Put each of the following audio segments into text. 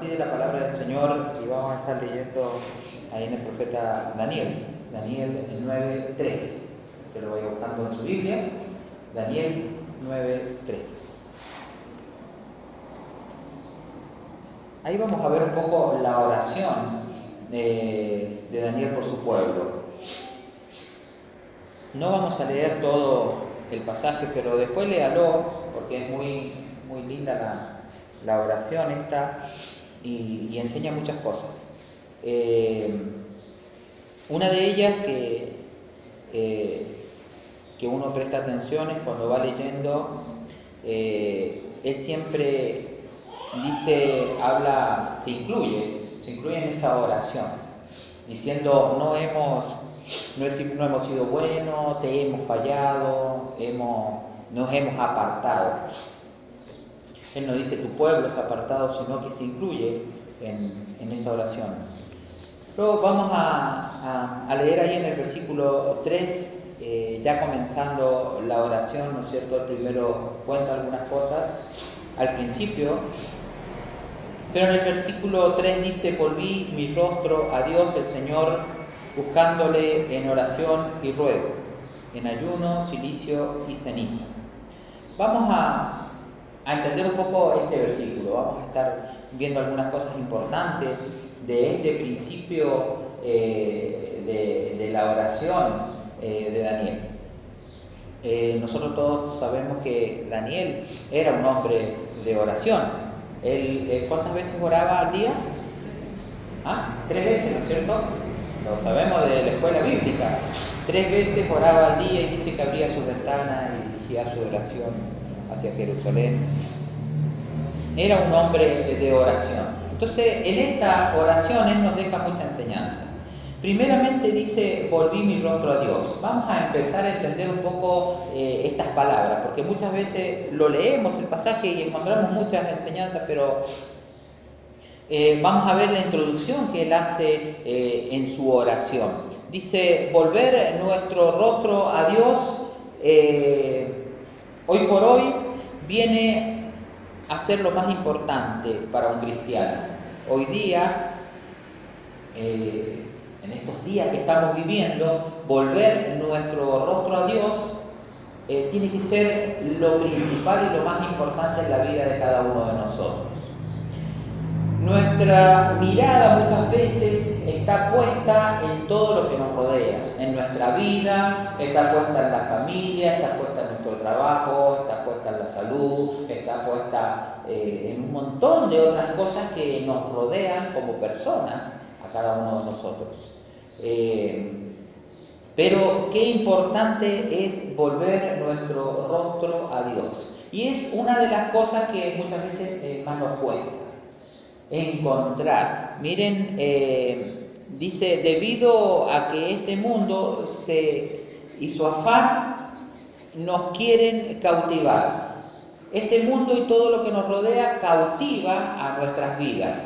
compartir la palabra del Señor y vamos a estar leyendo ahí en el profeta Daniel, Daniel 9.3, que lo voy buscando en su Biblia, Daniel 9.3. Ahí vamos a ver un poco la oración de, de Daniel por su pueblo. No vamos a leer todo el pasaje, pero después léalo porque es muy, muy linda la oración esta y, enseña muchas cosas. Eh, una de ellas que, eh, que uno presta atención es cuando va leyendo, eh, él siempre dice, habla, se incluye, se incluye en esa oración, diciendo, no hemos, no, no hemos sido buenos, te hemos fallado, hemos, nos hemos apartado. Él no dice tu pueblo es apartado, sino que se incluye en, esta oración. Luego vamos a, leer ahí en el versículo 3, eh, ya comenzando la oración, ¿no es cierto? El primero cuenta algunas cosas al principio, pero en el versículo 3 dice, volví mi rostro a Dios el Señor, buscándole en oración y ruego, en ayuno, silicio y ceniza. Vamos a, a entender un poco este versículo. Vamos a estar viendo algunas cosas importantes de este principio eh, de, la oración eh, de Daniel. Eh, nosotros todos sabemos que Daniel era un hombre de oración. Él, ¿Cuántas veces oraba al día? ¿Ah? Tres veces, ¿no es cierto? Lo sabemos de la escuela bíblica. Tres veces oraba al día y dice que abría su ventana y dirigía su oración hacia Jerusalén. Era un hombre de oración. Entonces, en esta oración Él nos deja mucha enseñanza. Primeramente dice, volví mi rostro a Dios. Vamos a empezar a entender un poco eh, estas palabras, porque muchas veces lo leemos el pasaje y encontramos muchas enseñanzas, pero eh, vamos a ver la introducción que él hace eh, en su oración. Dice, volver nuestro rostro a Dios Hoy por hoy viene a ser lo más importante para un cristiano. Hoy día, eh, en estos días que estamos viviendo, volver nuestro rostro a Dios eh, tiene que ser lo principal y lo más importante en la vida de cada uno de nosotros. Nuestra mirada muchas veces está puesta en todo lo que nos rodea, en nuestra vida, está puesta en la familia, está puesta en trabajo, está puesta en la salud, está puesta eh, en un montón de otras cosas que nos rodean como personas a cada uno de nosotros. Eh, pero qué importante es volver nuestro rostro a Dios. Y es una de las cosas que muchas veces eh, más nos cuesta encontrar. Miren, dice, debido a que este mundo se, y su afán nos quieren cautivar. Este mundo y todo lo que nos rodea cautiva a nuestras vidas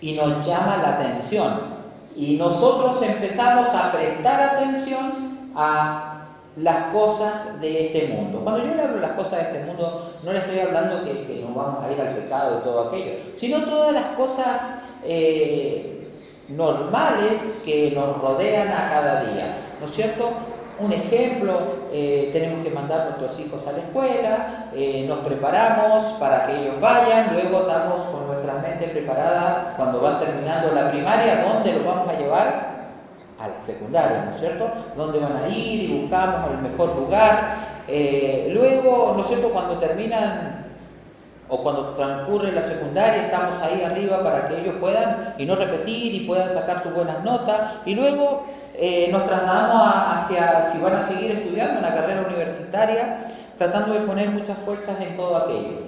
y nos llama la atención. Y nosotros empezamos a prestar atención a las cosas de este mundo. Cuando yo le hablo las cosas de este mundo, no le estoy hablando que, que nos vamos a ir al pecado y todo aquello, sino todas las cosas eh, normales que nos rodean a cada día. ¿No es cierto? Un ejemplo, eh, tenemos que mandar a nuestros hijos a la escuela, eh, nos preparamos para que ellos vayan, luego estamos con nuestra mente preparada cuando van terminando la primaria, ¿dónde los vamos a llevar? a la secundaria, ¿no es cierto? ¿Dónde van a ir y buscamos el mejor lugar? Eh, luego, ¿no es cierto? Cuando terminan o cuando transcurre la secundaria, estamos ahí arriba para que ellos puedan y no repetir y puedan sacar sus buenas notas. Y luego eh, nos trasladamos hacia si van a seguir estudiando la carrera universitaria, tratando de poner muchas fuerzas en todo aquello.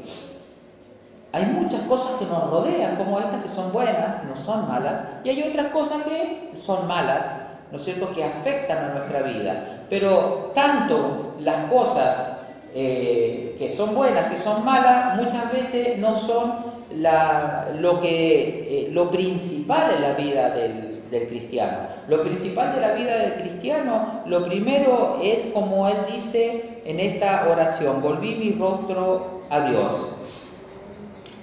Hay muchas cosas que nos rodean, como estas que son buenas, no son malas, y hay otras cosas que son malas, ¿no es cierto?, que afectan a nuestra vida. Pero tanto las cosas eh, que son buenas, que son malas, muchas veces no son lo, que, eh, lo principal en la vida del, del cristiano. Lo principal de la vida del cristiano, lo primero es como él dice en esta oración, volví mi rostro a Dios.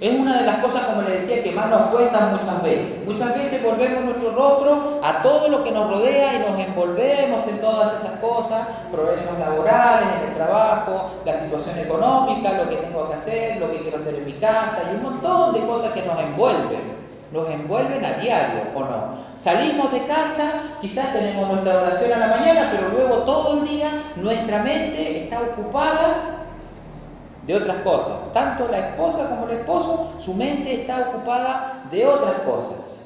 Es una de las cosas, como le decía, que más nos cuestan muchas veces. Muchas veces volvemos nuestro rostro a todo lo que nos rodea y nos envolvemos en todas esas cosas, problemas laborales, en el trabajo, la situación económica, lo que tengo que hacer, lo que quiero hacer en mi casa y un montón de cosas que nos envuelven. Nos envuelven a diario, ¿o no? Salimos de casa, quizás tenemos nuestra oración a la mañana, pero luego todo el día nuestra mente está ocupada de otras cosas. Tanto la esposa como el esposo, su mente está ocupada de otras cosas.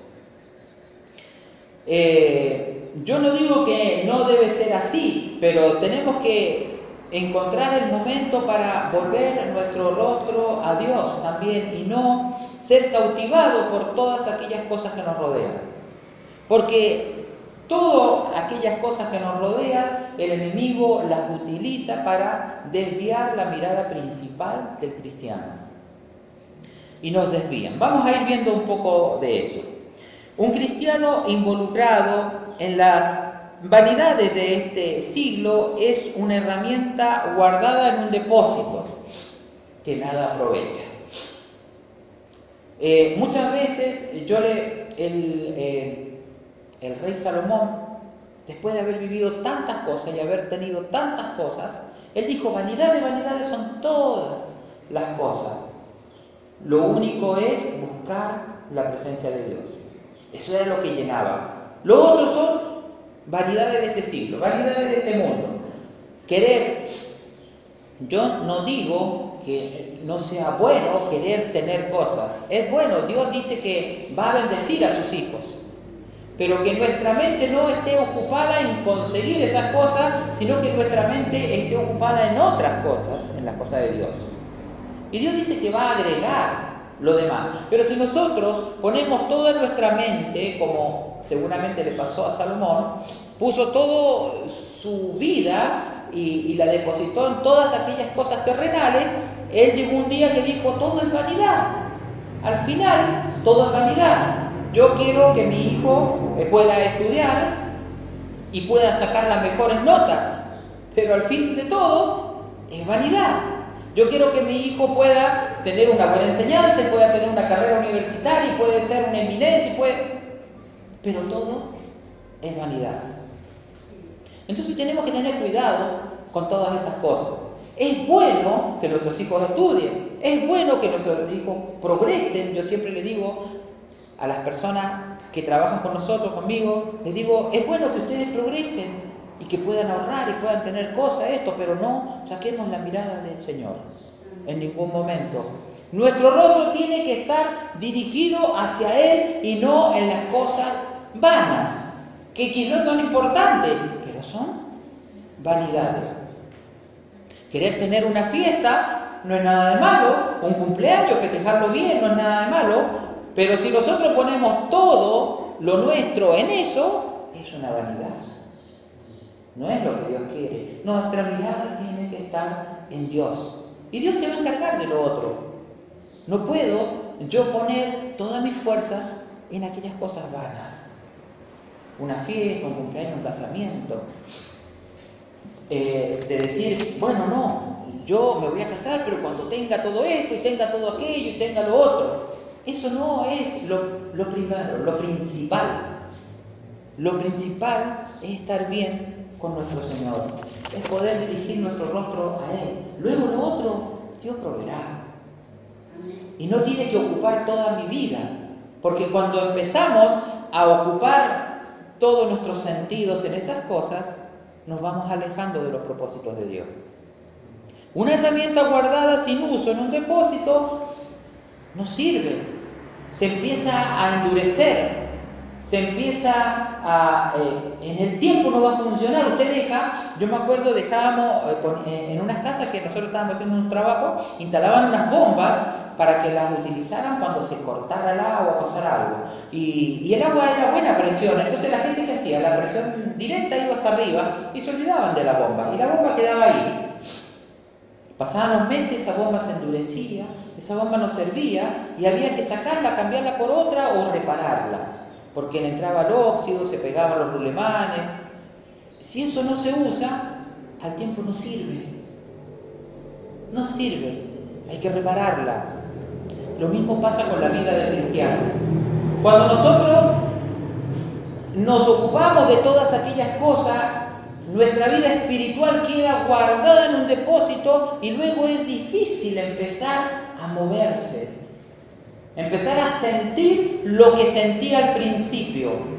Eh, yo no digo que no debe ser así, pero tenemos que encontrar el momento para volver nuestro rostro a Dios también y no ser cautivado por todas aquellas cosas que nos rodean. Porque Todas aquellas cosas que nos rodean, el enemigo las utiliza para desviar la mirada principal del cristiano. Y nos desvían. Vamos a ir viendo un poco de eso. Un cristiano involucrado en las vanidades de este siglo es una herramienta guardada en un depósito que nada aprovecha. Eh, muchas veces yo le... El, eh, el rey Salomón, después de haber vivido tantas cosas y haber tenido tantas cosas, él dijo, vanidad de vanidades son todas las cosas. Lo único es buscar la presencia de Dios. Eso era lo que llenaba. Lo otro son vanidades de este siglo, vanidades de este mundo. Querer. Yo no digo que no sea bueno querer tener cosas. Es bueno, Dios dice que va a bendecir a sus hijos pero que nuestra mente no esté ocupada en conseguir esas cosas, sino que nuestra mente esté ocupada en otras cosas, en las cosas de Dios. Y Dios dice que va a agregar lo demás. Pero si nosotros ponemos toda nuestra mente, como seguramente le pasó a Salomón, puso toda su vida y, y la depositó en todas aquellas cosas terrenales, él llegó un día que dijo, todo es vanidad. Al final, todo es vanidad. Yo quiero que mi hijo eh, pueda estudiar y pueda sacar las mejores notas, pero al fin de todo es vanidad. Yo quiero que mi hijo pueda tener una buena enseñanza, pueda tener una carrera universitaria, puede ser una eminencia, puede... pero todo es vanidad. Entonces tenemos que tener cuidado con todas estas cosas. Es bueno que nuestros hijos estudien, es bueno que nuestros hijos progresen. Yo siempre le digo a las personas que trabajan con nosotros, conmigo, les digo, es bueno que ustedes progresen y que puedan ahorrar y puedan tener cosas, esto, pero no saquemos la mirada del Señor en ningún momento. Nuestro rostro tiene que estar dirigido hacia Él y no en las cosas vanas, que quizás son importantes, pero son vanidades. Querer tener una fiesta no es nada de malo, un cumpleaños, festejarlo bien no es nada de malo, pero si nosotros ponemos todo lo nuestro en eso, es una vanidad. No es lo que Dios quiere. Nuestra mirada tiene que estar en Dios. Y Dios se va a encargar de lo otro. No puedo yo poner todas mis fuerzas en aquellas cosas vanas. Una fiesta, un cumpleaños, un casamiento. Eh, de decir, bueno, no, yo me voy a casar, pero cuando tenga todo esto y tenga todo aquello y tenga lo otro. Eso no es lo, primero, lo principal. Lo principal es estar bien con nuestro Señor, es poder dirigir nuestro rostro a Él. Luego lo otro, Dios proveerá. Y no tiene que ocupar toda mi vida, porque cuando empezamos a ocupar todos nuestros sentidos en esas cosas, nos vamos alejando de los propósitos de Dios. Una herramienta guardada sin uso en un depósito no sirve se empieza a endurecer, se empieza a... Eh, en el tiempo no va a funcionar, usted deja, yo me acuerdo, dejábamos eh, en unas casas que nosotros estábamos haciendo un trabajo, instalaban unas bombas para que las utilizaran cuando se cortara el agua o pasara algo. Y, el agua era buena presión, entonces la gente que hacía, la presión directa iba hasta arriba y se olvidaban de la bomba, y la bomba quedaba ahí. Pasaban los meses, esa bomba se endurecía, esa bomba no servía y había que sacarla, cambiarla por otra o repararla, porque le entraba el óxido, se pegaban los rulemanes. Si eso no se usa, al tiempo no sirve. No sirve, hay que repararla. lo mismo pasa con la vida del cristiano. Cuando nosotros nos ocupamos de todas aquellas cosas, nuestra vida espiritual queda guardada en un depósito y luego es difícil empezar a moverse, empezar a sentir lo que sentía al principio.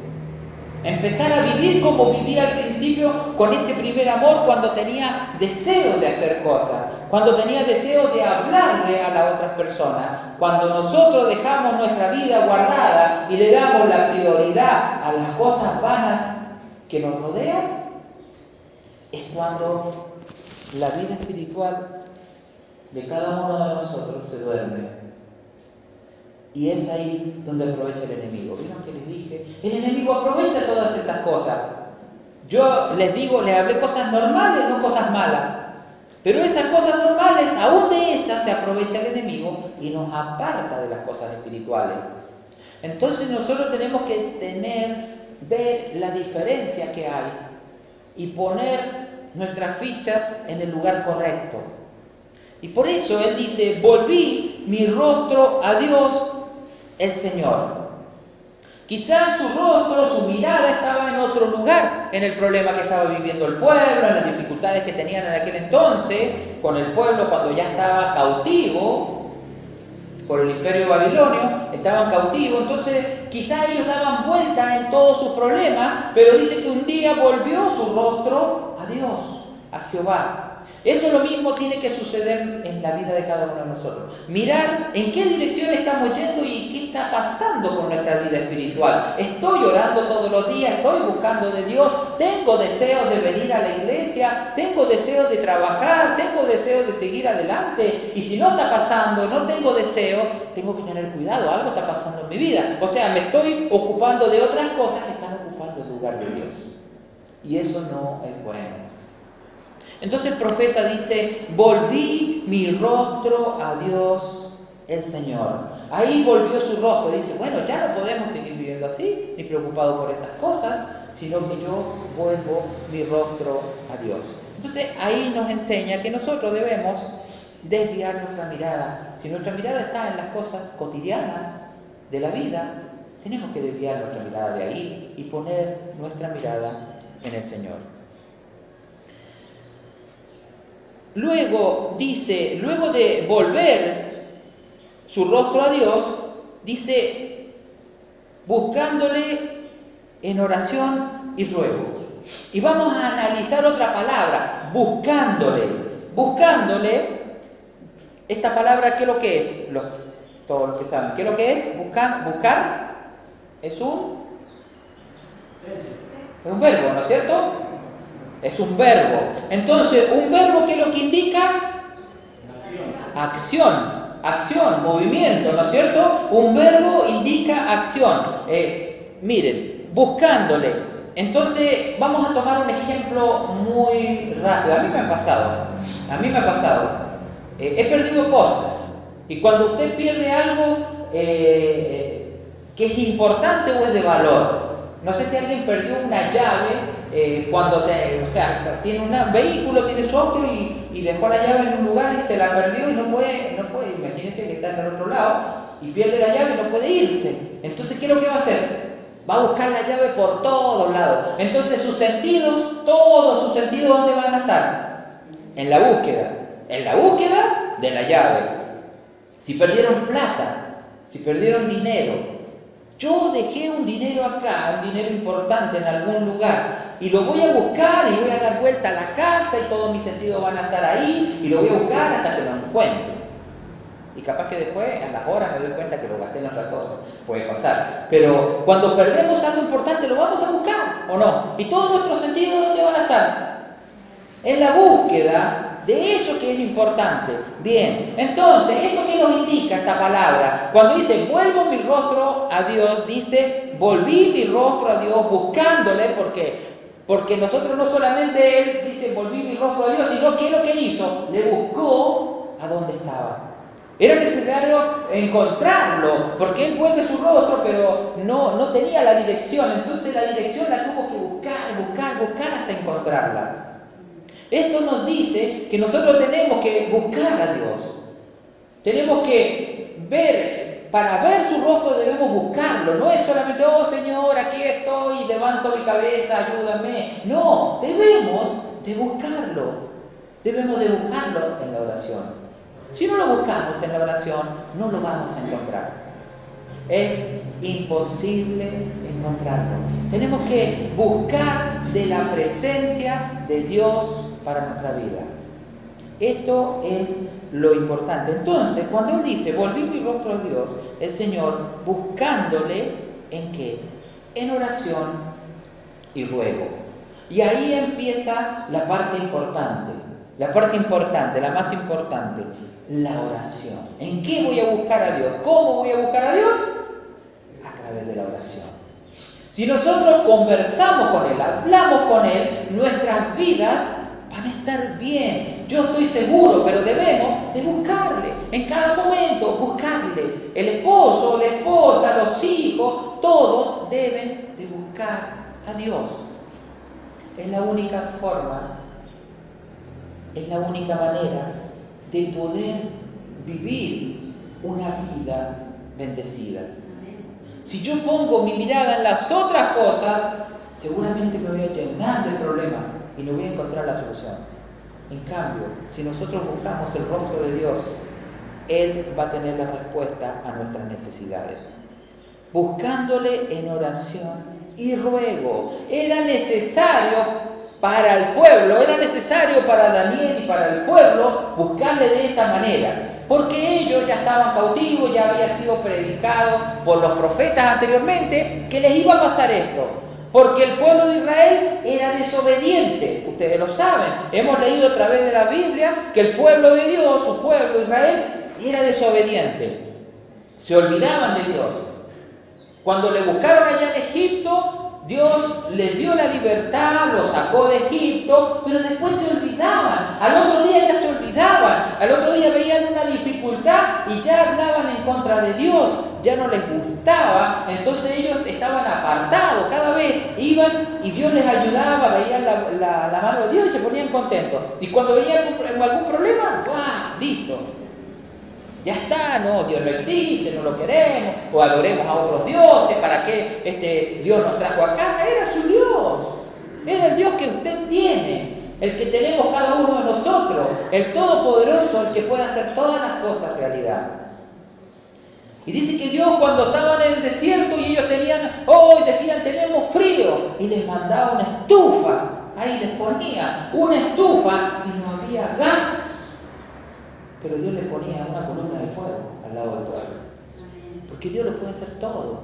Empezar a vivir como vivía al principio con ese primer amor cuando tenía deseo de hacer cosas, cuando tenía deseo de hablarle a las otras personas. Cuando nosotros dejamos nuestra vida guardada y le damos la prioridad a las cosas vanas que nos rodean, es cuando la vida espiritual de cada uno de nosotros se duerme y es ahí donde aprovecha el enemigo. ¿Vieron que les dije? El enemigo aprovecha todas estas cosas. Yo les digo, les hablé cosas normales, no cosas malas. Pero esas cosas normales, aún de esas, se aprovecha el enemigo y nos aparta de las cosas espirituales. Entonces nosotros tenemos que tener, ver la diferencia que hay y poner nuestras fichas en el lugar correcto. Y por eso Él dice, volví mi rostro a Dios el Señor. Quizás su rostro, su mirada estaba en otro lugar, en el problema que estaba viviendo el pueblo, en las dificultades que tenían en aquel entonces, con el pueblo cuando ya estaba cautivo por el imperio babilonio, estaban cautivos, entonces quizás ellos daban vuelta en todos sus problemas, pero dice que un día volvió su rostro a Dios, a Jehová. Eso lo mismo tiene que suceder en la vida de cada uno de nosotros. Mirar en qué dirección estamos yendo y qué está pasando con nuestra vida espiritual. Estoy orando todos los días, estoy buscando de Dios, tengo deseos de venir a la iglesia, tengo deseos de trabajar, tengo deseos de seguir adelante. Y si no está pasando, no tengo deseo, tengo que tener cuidado, algo está pasando en mi vida. O sea, me estoy ocupando de otras cosas que están ocupando el lugar de Dios. Y eso no es bueno. Entonces el profeta dice, volví mi rostro a Dios el Señor. Ahí volvió su rostro. Dice, bueno, ya no podemos seguir viviendo así, ni preocupado por estas cosas, sino que yo vuelvo mi rostro a Dios. Entonces ahí nos enseña que nosotros debemos desviar nuestra mirada. Si nuestra mirada está en las cosas cotidianas de la vida, tenemos que desviar nuestra mirada de ahí y poner nuestra mirada en el Señor. Luego dice, luego de volver su rostro a Dios, dice, buscándole en oración y ruego. Y vamos a analizar otra palabra, buscándole. Buscándole, esta palabra, ¿qué es lo que es? todos los que saben, ¿qué es lo que es? Buscar, buscar es un, es un verbo, ¿no es cierto? Es un verbo. Entonces, ¿un verbo qué es lo que indica? Acción. Acción, movimiento, ¿no es cierto? Un verbo indica acción. Eh, miren, buscándole. Entonces, vamos a tomar un ejemplo muy rápido. A mí me ha pasado. A mí me ha pasado. Eh, he perdido cosas. Y cuando usted pierde algo eh, que es importante o es de valor, no sé si alguien perdió una llave eh, cuando te, o sea, tiene un vehículo, tiene su auto y, dejó la llave en un lugar y se la perdió y no puede, no puede, imagínense que está en el otro lado y pierde la llave y no puede irse. Entonces, ¿qué es lo que va a hacer? Va a buscar la llave por todos lados. Entonces sus sentidos, todos sus sentidos, ¿dónde van a estar? En la búsqueda. En la búsqueda de la llave. Si perdieron plata, si perdieron dinero, yo dejé un dinero acá, un dinero importante en algún lugar, y lo voy a buscar y voy a dar vuelta a la casa y todos mis sentidos van a estar ahí y lo voy a buscar hasta que lo encuentre. Y capaz que después, en las horas, me doy cuenta que lo gasté en otra cosa. Puede pasar. Pero cuando perdemos algo importante, lo vamos a buscar, ¿o no? Y todos nuestros sentidos, ¿dónde van a estar? En la búsqueda de eso que es importante. Bien, entonces, ¿esto qué nos indica esta palabra? Cuando dice, vuelvo mi rostro a Dios, dice, volví mi rostro a Dios buscándole, porque porque nosotros no solamente Él dice, volví mi rostro a Dios, sino que lo que hizo, le buscó a donde estaba. Era necesario encontrarlo, porque él vuelve su rostro, pero no, no tenía la dirección. Entonces la dirección la tuvo que buscar, buscar, buscar hasta encontrarla. Esto nos dice que nosotros tenemos que buscar a Dios. Tenemos que ver, para ver su rostro debemos buscarlo. No es solamente, oh Señor, aquí estoy, levanto mi cabeza, ayúdame. No, debemos de buscarlo. Debemos de buscarlo en la oración. Si no lo buscamos en la oración, no lo vamos a encontrar. Es imposible encontrarlo. Tenemos que buscar de la presencia de Dios para nuestra vida. Esto es lo importante. Entonces, cuando Él dice, volví mi rostro a Dios, el Señor buscándole en qué? En oración y ruego. Y ahí empieza la parte importante, la parte importante, la más importante, la oración. ¿En qué voy a buscar a Dios? ¿Cómo voy a buscar a Dios? A través de la oración. Si nosotros conversamos con Él, hablamos con Él, nuestras vidas van a estar bien. Yo estoy seguro, pero debemos de buscarle. En cada momento, buscarle. El esposo, la esposa, los hijos, todos deben de buscar a Dios. Es la única forma, es la única manera de poder vivir una vida bendecida. Si yo pongo mi mirada en las otras cosas, seguramente me voy a llenar del problema y no voy a encontrar la solución. En cambio, si nosotros buscamos el rostro de Dios, Él va a tener la respuesta a nuestras necesidades. Buscándole en oración y ruego. Era necesario para el pueblo, era necesario para Daniel y para el pueblo buscarle de esta manera, porque ellos ya estaban cautivos, ya había sido predicado por los profetas anteriormente que les iba a pasar esto, porque el pueblo de Israel era desobediente, ustedes lo saben, hemos leído a través de la Biblia que el pueblo de Dios, su pueblo Israel, era desobediente, se olvidaban de Dios. Cuando le buscaron allá en Egipto, Dios les dio la libertad, los sacó de Egipto, pero después se olvidaban. Al otro día ya se olvidaban. Al otro día veían una dificultad y ya hablaban en contra de Dios. Ya no les gustaba. Entonces ellos estaban apartados. Cada vez iban y Dios les ayudaba, veían la, mano de Dios y se ponían contentos. Y cuando veían algún, algún problema, ¡guau! Listo ya está, no, Dios no existe, no lo queremos, o adoremos a otros dioses, ¿para qué este Dios nos trajo acá? Era su Dios, era el Dios que usted tiene, el que tenemos cada uno de nosotros, el Todopoderoso, el que puede hacer todas las cosas realidad. Y dice que Dios cuando estaban en el desierto y ellos tenían, oh, decían, tenemos frío, y les mandaba una estufa, ahí les ponía una estufa y no había gas pero Dios le ponía una columna de fuego al lado del pueblo. Porque Dios lo puede hacer todo.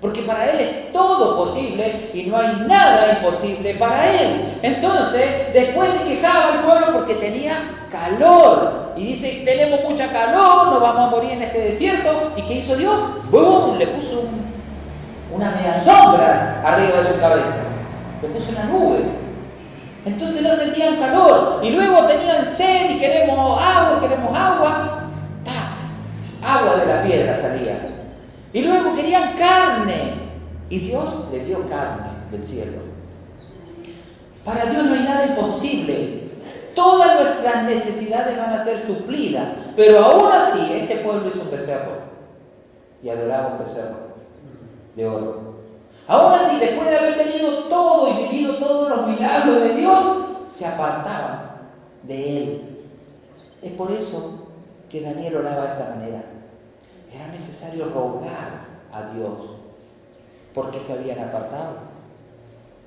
Porque para Él es todo posible y no hay nada imposible para Él. Entonces, después se quejaba el pueblo porque tenía calor. Y dice, tenemos mucha calor, nos vamos a morir en este desierto. ¿Y qué hizo Dios? ¡Bum! Le puso una media sombra arriba de su cabeza. Le puso una nube. Entonces no sentían calor y luego tenían sed y queremos agua, queremos agua. ¡Tac! Agua de la piedra salía. Y luego querían carne y Dios le dio carne del cielo. Para Dios no hay nada imposible. Todas nuestras necesidades van a ser suplidas. Pero aún así, este pueblo hizo un becerro y adoraba un becerro de oro. Aún así, después de haber tenido todo y vivido todos los milagros de Dios, se apartaban de Él. Es por eso que Daniel oraba de esta manera. Era necesario rogar a Dios porque se habían apartado.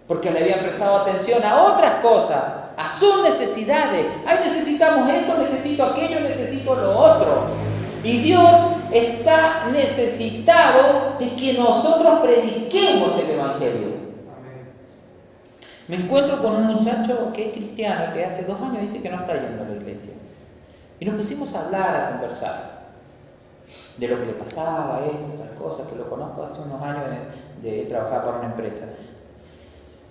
Porque le habían prestado atención a otras cosas, a sus necesidades. Ay, necesitamos esto, necesito aquello, necesito lo otro. Y Dios está necesitado de que nosotros prediquemos el Evangelio. Me encuentro con un muchacho que es cristiano, que hace dos años dice que no está yendo a la iglesia. Y nos pusimos a hablar, a conversar de lo que le pasaba, esto, otras cosas, que lo conozco hace unos años de, trabajar para una empresa.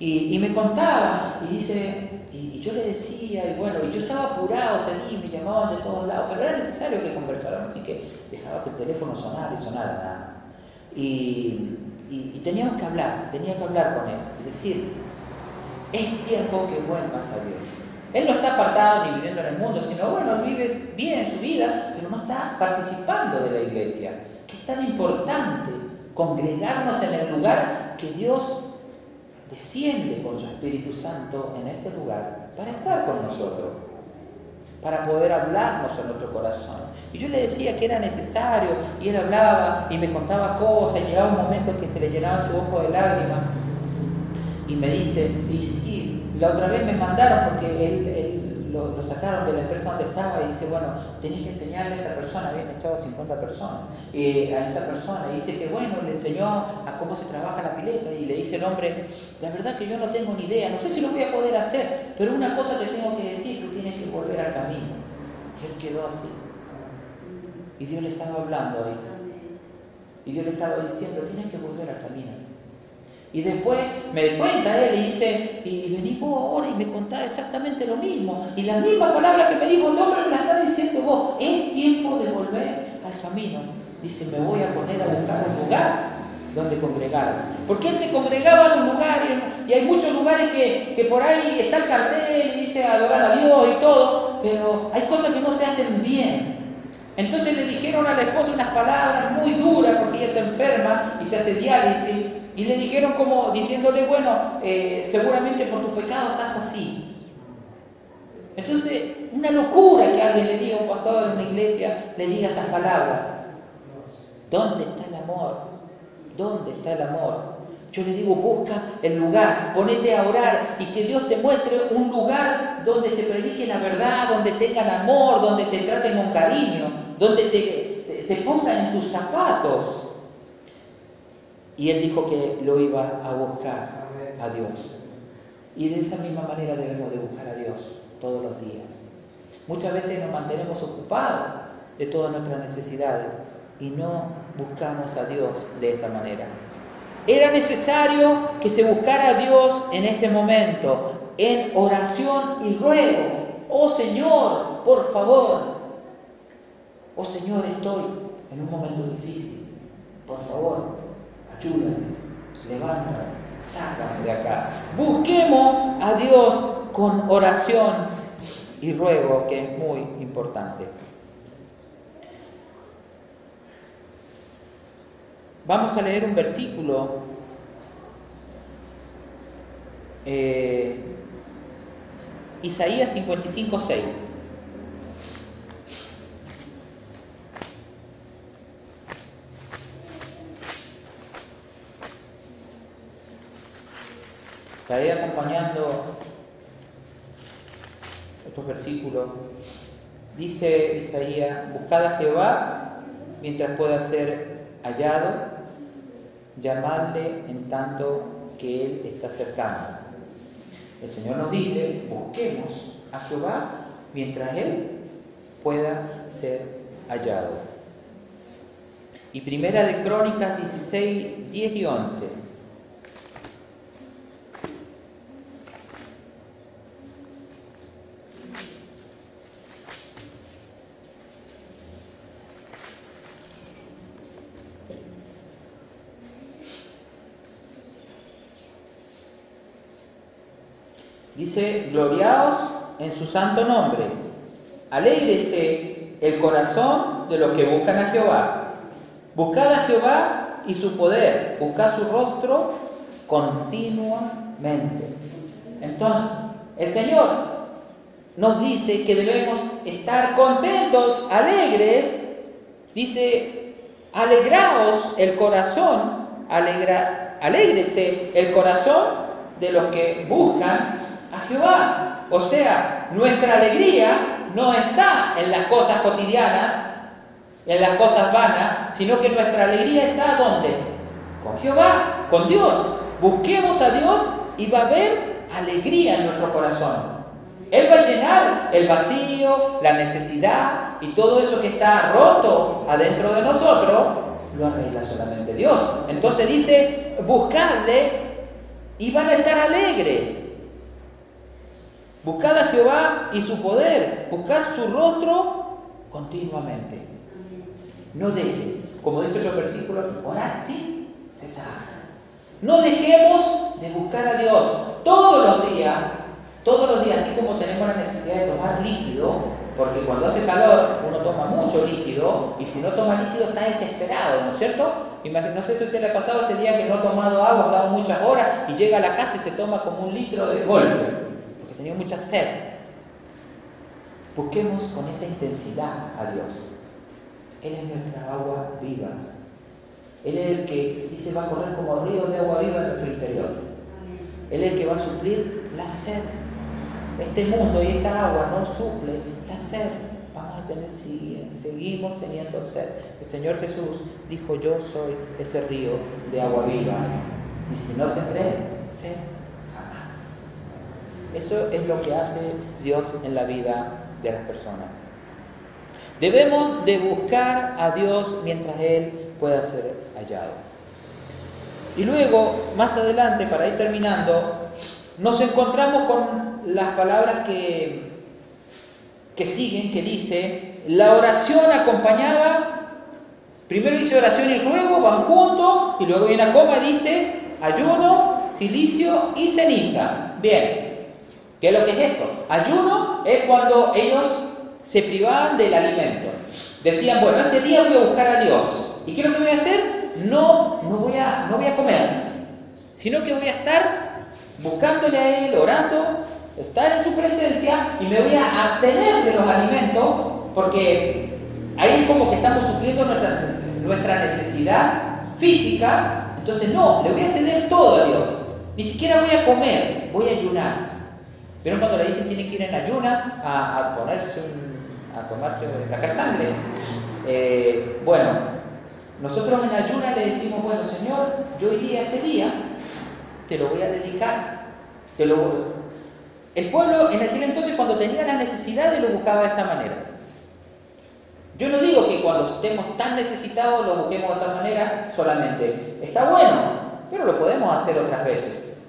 Y, me contaba, y dice, y, yo le decía, y bueno, y yo estaba apurado, salí, me llamaban de todos lados, pero era necesario que conversáramos, así que dejaba que el teléfono sonara y sonara nada Y, y, teníamos que hablar, tenía que hablar con él, y decir, es tiempo que vuelvas a Dios. Él no está apartado ni viviendo en el mundo, sino bueno, vive bien en su vida, pero no está participando de la iglesia. Que es tan importante congregarnos en el lugar que Dios desciende con su Espíritu Santo en este lugar para estar con nosotros, para poder hablarnos en nuestro corazón. Y yo le decía que era necesario, y él hablaba y me contaba cosas, y llegaba un momento que se le llenaban sus ojos de lágrimas, y me dice, y sí, la otra vez me mandaron porque él, lo, sacaron de la empresa donde estaba y dice, bueno, tenés que enseñarle a esta persona, habían echado 50 personas, eh, a esa persona, y dice que bueno, le enseñó a cómo se trabaja la pileta, y le dice el hombre, la verdad que yo no tengo ni idea, no sé si lo voy a poder hacer, pero una cosa te tengo que decir, tú tienes que volver al camino. Y él quedó así. Y Dios le estaba hablando ahí. Y Dios le estaba diciendo, tienes que volver al camino. Y después me cuenta él y dice, y vení vos ahora y me contás exactamente lo mismo. Y la misma palabra que me dijo este hombre me la está diciendo vos. Es tiempo de volver al camino. Dice, me voy a poner a buscar un lugar donde congregar. Porque él se congregaba en un lugar y, hay muchos lugares que, que, por ahí está el cartel y dice adorar a Dios y todo, pero hay cosas que no se hacen bien. Entonces le dijeron a la esposa unas palabras muy duras porque ella está enferma y se hace diálisis. Y le dijeron como diciéndole, bueno, eh, seguramente por tu pecado estás así. Entonces, una locura que alguien le diga a un pastor en una iglesia, le diga estas palabras. ¿Dónde está el amor? ¿Dónde está el amor? Yo le digo, busca el lugar, ponete a orar y que Dios te muestre un lugar donde se predique la verdad, donde tengan amor, donde te traten con cariño, donde te, pongan en tus zapatos. Y él dijo que lo iba a buscar a Dios. Y de esa misma manera debemos de buscar a Dios todos los días. Muchas veces nos mantenemos ocupados de todas nuestras necesidades y no buscamos a Dios de esta manera. Era necesario que se buscara a Dios en este momento, en oración y ruego. Oh Señor, por favor, Oh Señor, estoy en un momento difícil. Por favor, ayúdame, levántame, sácame de acá. Busquemos a Dios con oración y ruego, que es muy importante. Vamos a leer un versículo. Eh, Isaías 55, 6. Estaré acompañando estos versículos. Dice Isaías, buscad a Jehová mientras pueda ser hallado, llamadle en tanto que Él está cercano. El Señor nos dice, busquemos a Jehová mientras Él pueda ser hallado. Y primera de Crónicas 16, 10 y 11. Dice, gloriaos en su santo nombre, alégrese el corazón de los que buscan a Jehová. Buscad a Jehová y su poder, buscad su rostro continuamente. Entonces, el Señor nos dice que debemos estar contentos, alegres. Dice, alegraos el corazón, alegra, alégrese el corazón de los que buscan Jehová. O sea, nuestra alegría no está en las cosas cotidianas, en las cosas vanas, sino que nuestra alegría está ¿dónde? Con Jehová, con Dios. Busquemos a Dios y va a haber alegría en nuestro corazón. Él va a llenar el vacío, la necesidad y todo eso que está roto adentro de nosotros, lo arregla solamente Dios. Entonces dice, buscadle y van a estar alegres. Buscad a Jehová y su poder, buscar su rostro continuamente. No dejes, como dice otro versículo, orar sin cesar. No dejemos de buscar a Dios todos los días, Todos los días, así como tenemos la necesidad de tomar líquido, porque cuando hace calor uno toma mucho líquido y si no toma líquido está desesperado, ¿no es cierto? No sé si usted le ha pasado ese día que no ha tomado agua, estaba muchas horas y llega a la casa y se toma como un litro de golpe, tenía mucha sed. Busquemos con esa intensidad a Dios. Él es nuestra agua viva. Él es el que dice va a correr como río de agua viva en nuestro interior. Él es el que va a suplir la sed. Este mundo y esta agua no suple la sed. Vamos a tener, seguimos teniendo sed. El Señor Jesús dijo, yo soy ese río de agua viva. Y si no tendré sed. Eso es lo que hace Dios en la vida de las personas. Debemos de buscar a Dios mientras Él pueda ser hallado. Y luego, más adelante, para ir terminando, nos encontramos con las palabras que, que siguen, que dice, la oración acompañada, primero dice oración y ruego, van juntos, y luego viene a coma dice ayuno, silicio y ceniza. Bien, ¿qué es lo que es esto? Ayuno es cuando ellos se privaban del alimento. Decían, bueno, este día voy a buscar a Dios. ¿Y qué es lo que voy a hacer? No, no voy a, no voy a comer, sino que voy a estar buscándole a Él, orando, estar en su presencia y me voy a abstener de los alimentos porque ahí es como que estamos supliendo nuestra, nuestra necesidad física. Entonces, no, le voy a ceder todo a Dios. Ni siquiera voy a comer, voy a ayunar. Pero cuando le dicen tiene que ir en ayuna a, ponerse a tomarse, a sacar sangre. Eh, bueno, nosotros en ayuna le decimos, bueno Señor, yo hoy día, este día, te lo voy a dedicar. Te lo... El pueblo en aquel entonces cuando tenía la necesidad lo buscaba de esta manera. Yo no digo que cuando estemos tan necesitados lo busquemos de esta manera solamente. Está bueno, pero lo podemos hacer otras veces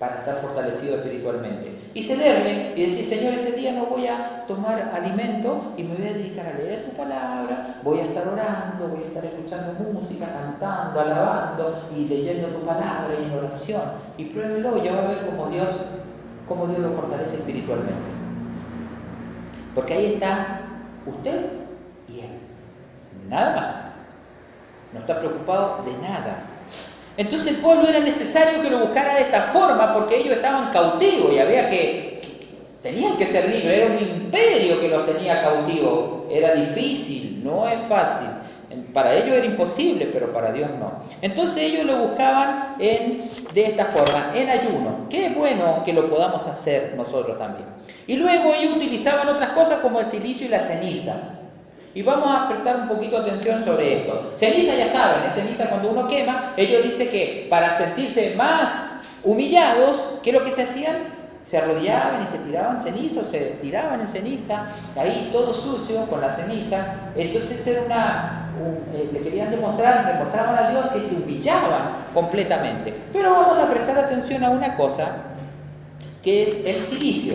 para estar fortalecido espiritualmente. Y cederle y decir, Señor, este día no voy a tomar alimento y me voy a dedicar a leer tu palabra, voy a estar orando, voy a estar escuchando música, cantando, alabando y leyendo tu palabra y en oración. Y pruébelo y ya va a ver cómo Dios, cómo Dios lo fortalece espiritualmente. Porque ahí está usted y Él. Nada más. No está preocupado de nada. Entonces el pueblo era necesario que lo buscara de esta forma porque ellos estaban cautivos y había que, tenían que ser libres, era un imperio que los tenía cautivos, era difícil, no es fácil. Para ellos era imposible, pero para Dios no. Entonces ellos lo buscaban en, de esta forma, en ayuno. Qué bueno que lo podamos hacer nosotros también. Y luego ellos utilizaban otras cosas como el silicio y la ceniza. Y vamos a prestar un poquito atención sobre esto. Ceniza ya saben, es ceniza cuando uno quema. Ellos dicen que para sentirse más humillados, ¿qué es lo que se hacían? Se arrodillaban y se tiraban ceniza o se tiraban en ceniza, ahí todo sucio con la ceniza. Entonces era una, eh, le querían demostrar, le mostraban a Dios que se humillaban completamente. Pero vamos a prestar atención a una cosa, que es el silicio.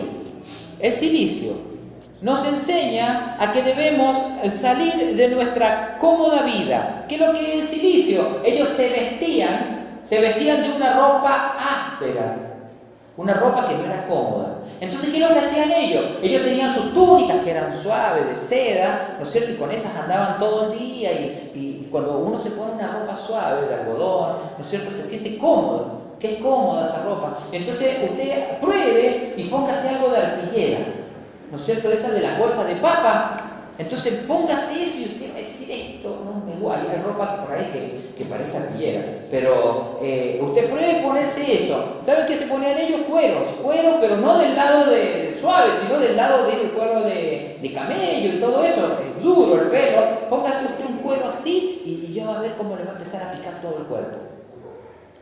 El silicio nos enseña a que debemos salir de nuestra cómoda vida. ¿Qué es lo que es el silicio? Ellos se vestían, se vestían de una ropa áspera, una ropa que no era cómoda. Entonces, ¿qué es lo que hacían ellos? Ellos tenían sus túnicas que eran suaves, de seda, ¿no es cierto? Y con esas andaban todo el día y, cuando uno se pone una ropa suave, de algodón, ¿no es cierto? Se siente cómodo. Qué es cómoda esa ropa. Entonces usted pruebe y póngase algo de arpillera. ¿No es cierto? Esa de las bolsas de papa. Entonces póngase eso y usted va a decir esto, no me guay, hay ropa por ahí que, que parece arpillera, pero eh, usted pruebe ponerse eso. ¿Sabe qué se ponían ellos? Cueros, cueros, pero no del lado de, suave, sino del lado del cuero de, de, camello y todo eso, es duro el pelo. Póngase usted un cuero así y, y ya va a ver cómo le va a empezar a picar todo el cuerpo.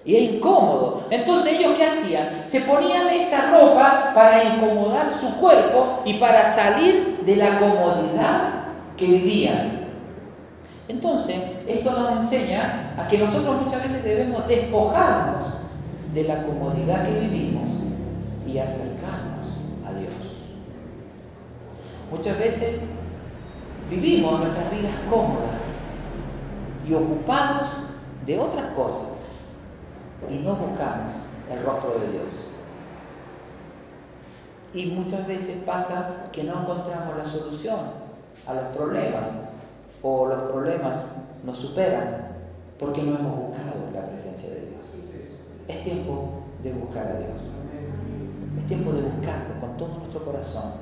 Y es incómodo. Entonces ellos qué hacían? Se ponían esta ropa para incomodar su cuerpo y para salir de la comodidad que vivían. Entonces, esto nos enseña a que nosotros muchas veces debemos despojarnos de la comodidad que vivimos y acercarnos a Dios. Muchas veces vivimos nuestras vidas cómodas y ocupados de otras cosas y no buscamos el rostro de Dios. Y muchas veces pasa que no encontramos la solución a los problemas o los problemas nos superan porque no hemos buscado la presencia de Dios. Es tiempo de buscar a Dios. Es tiempo de buscarlo con todo nuestro corazón.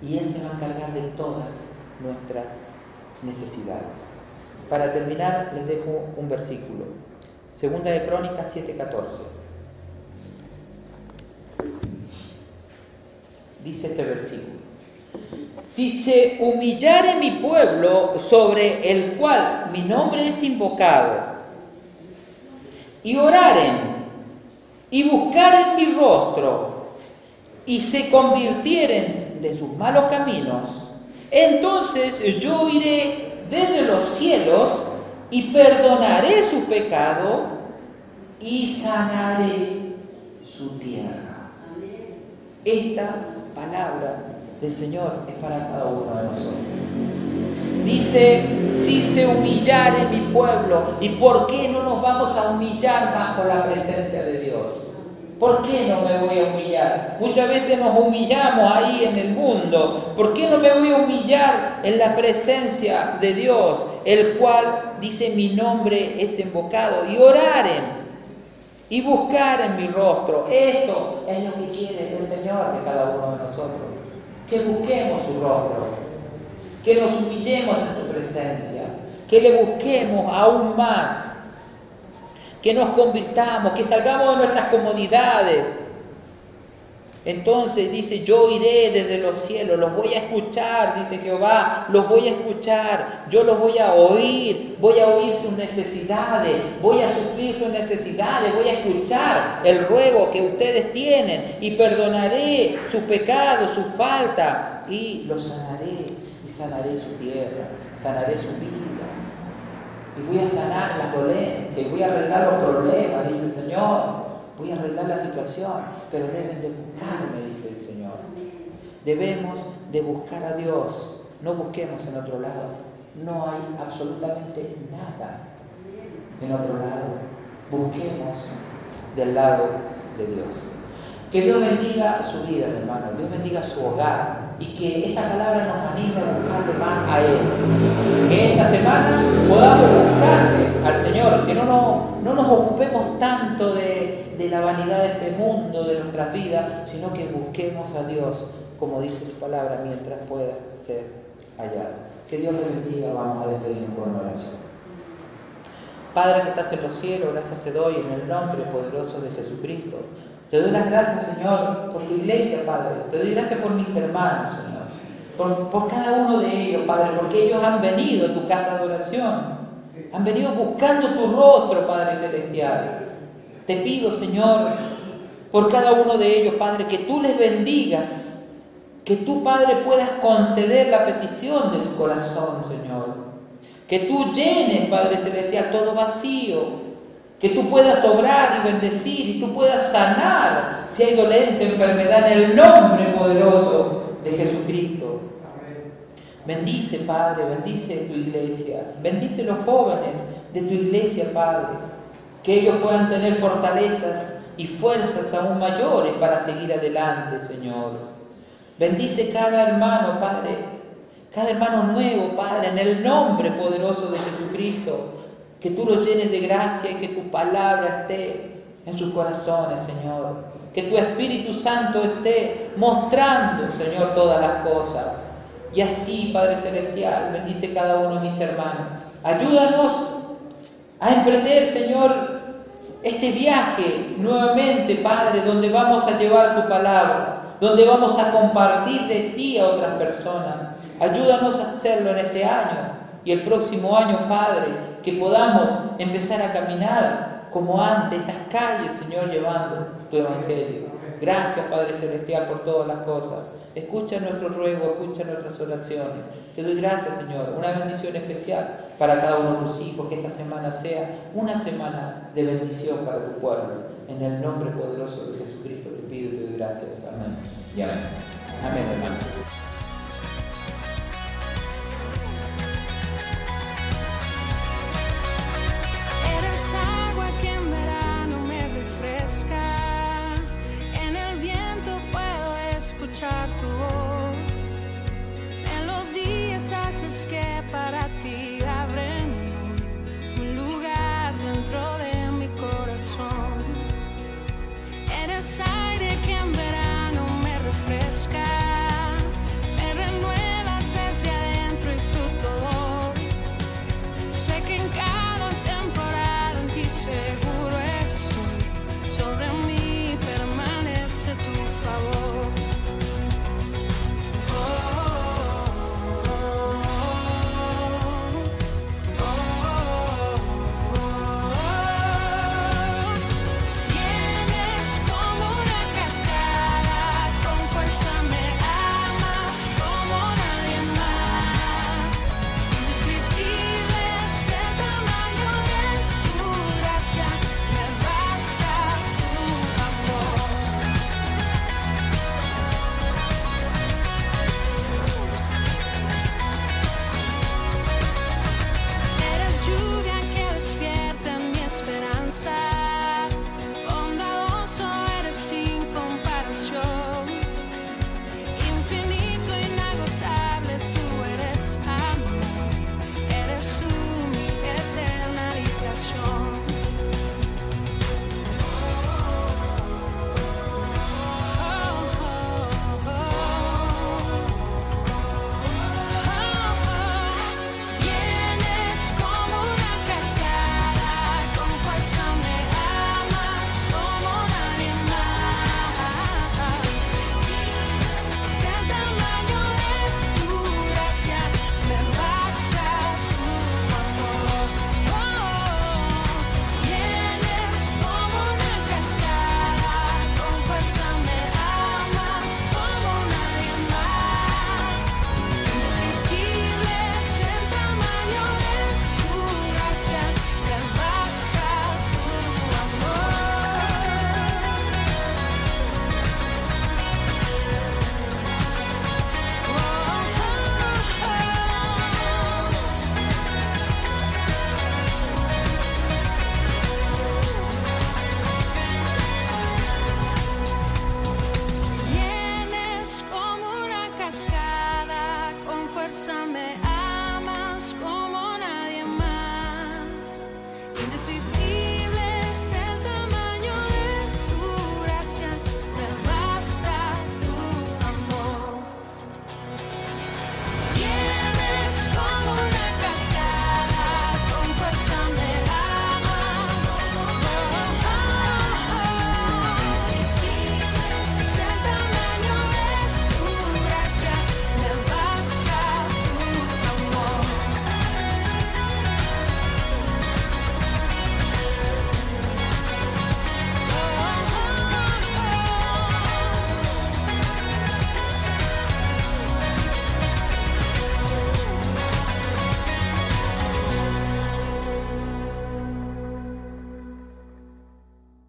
Y Él se va a encargar de todas nuestras necesidades. Para terminar, les dejo un versículo. Segunda de Crónicas 7:14. Dice este versículo. Si se humillare mi pueblo sobre el cual mi nombre es invocado, y oraren, y buscaren mi rostro, y se convirtieren de sus malos caminos, entonces yo iré desde los cielos y perdonaré su pecado y sanaré su tierra. Esta palabra del Señor es para cada uno de nosotros. Dice, si se humillare mi pueblo, ¿y por qué no nos vamos a humillar bajo la presencia de Dios? ¿Por qué no me voy a humillar? Muchas veces nos humillamos ahí en el mundo. ¿Por qué no me voy a humillar en la presencia de Dios, el cual dice mi nombre es invocado? Y oraren y buscar en mi rostro. Esto es lo que quiere el Señor de cada uno de nosotros. Que busquemos su rostro, que nos humillemos en tu presencia, que le busquemos aún más que nos convirtamos, que salgamos de nuestras comodidades. Entonces dice, yo iré desde los cielos, los voy a escuchar, dice Jehová, los voy a escuchar, yo los voy a oír, voy a oír sus necesidades, voy a suplir sus necesidades, voy a escuchar el ruego que ustedes tienen y perdonaré su pecado, su falta y los sanaré y sanaré su tierra, sanaré su vida y voy a sanar la dolencia y voy a arreglar los problemas, dice el Señor. Voy a arreglar la situación, pero deben de buscarme, dice el Señor. Debemos de buscar a Dios, no busquemos en otro lado. No hay absolutamente nada en otro lado. Busquemos del lado de Dios. Que Dios bendiga su vida, mi hermano. Dios bendiga su hogar. Y que esta palabra nos anime a buscarle más a Él. Que esta semana podamos buscarle al Señor. Que no nos, no nos ocupemos tanto de, de la vanidad de este mundo, de nuestras vidas, sino que busquemos a Dios, como dice su palabra, mientras pueda ser hallado. Que Dios les bendiga. Vamos a despedirnos con una oración. Padre que estás en los cielos, gracias te doy en el nombre poderoso de Jesucristo. Te doy las gracias, Señor, por tu iglesia, Padre. Te doy gracias por mis hermanos, Señor. Por, por cada uno de ellos, Padre, porque ellos han venido a tu casa de oración. Han venido buscando tu rostro, Padre Celestial. Te pido, Señor, por cada uno de ellos, Padre, que tú les bendigas. Que tú, Padre, puedas conceder la petición de su corazón, Señor. Que tú llenes, Padre Celestial, todo vacío que tú puedas obrar y bendecir y tú puedas sanar si hay dolencia, enfermedad, en el nombre poderoso de Jesucristo. Bendice, Padre, bendice tu iglesia, bendice los jóvenes de tu iglesia, Padre, que ellos puedan tener fortalezas y fuerzas aún mayores para seguir adelante, Señor. Bendice cada hermano, Padre, cada hermano nuevo, Padre, en el nombre poderoso de Jesucristo que tú los llenes de gracia y que tu palabra esté en sus corazones, Señor. Que tu Espíritu Santo esté mostrando, Señor, todas las cosas. Y así, Padre Celestial, bendice cada uno de mis hermanos. Ayúdanos a emprender, Señor, este viaje nuevamente, Padre, donde vamos a llevar tu palabra, donde vamos a compartir de ti a otras personas. Ayúdanos a hacerlo en este año y el próximo año, Padre, que podamos empezar a caminar como antes, estas calles, Señor, llevando tu Evangelio. Gracias, Padre Celestial, por todas las cosas. Escucha nuestro ruego, escucha nuestras oraciones. Te doy gracias, Señor. Una bendición especial para cada uno de tus hijos. Que esta semana sea una semana de bendición para tu pueblo. En el nombre poderoso de Jesucristo te pido y te doy gracias. Amén. Y amén. Amén, hermano.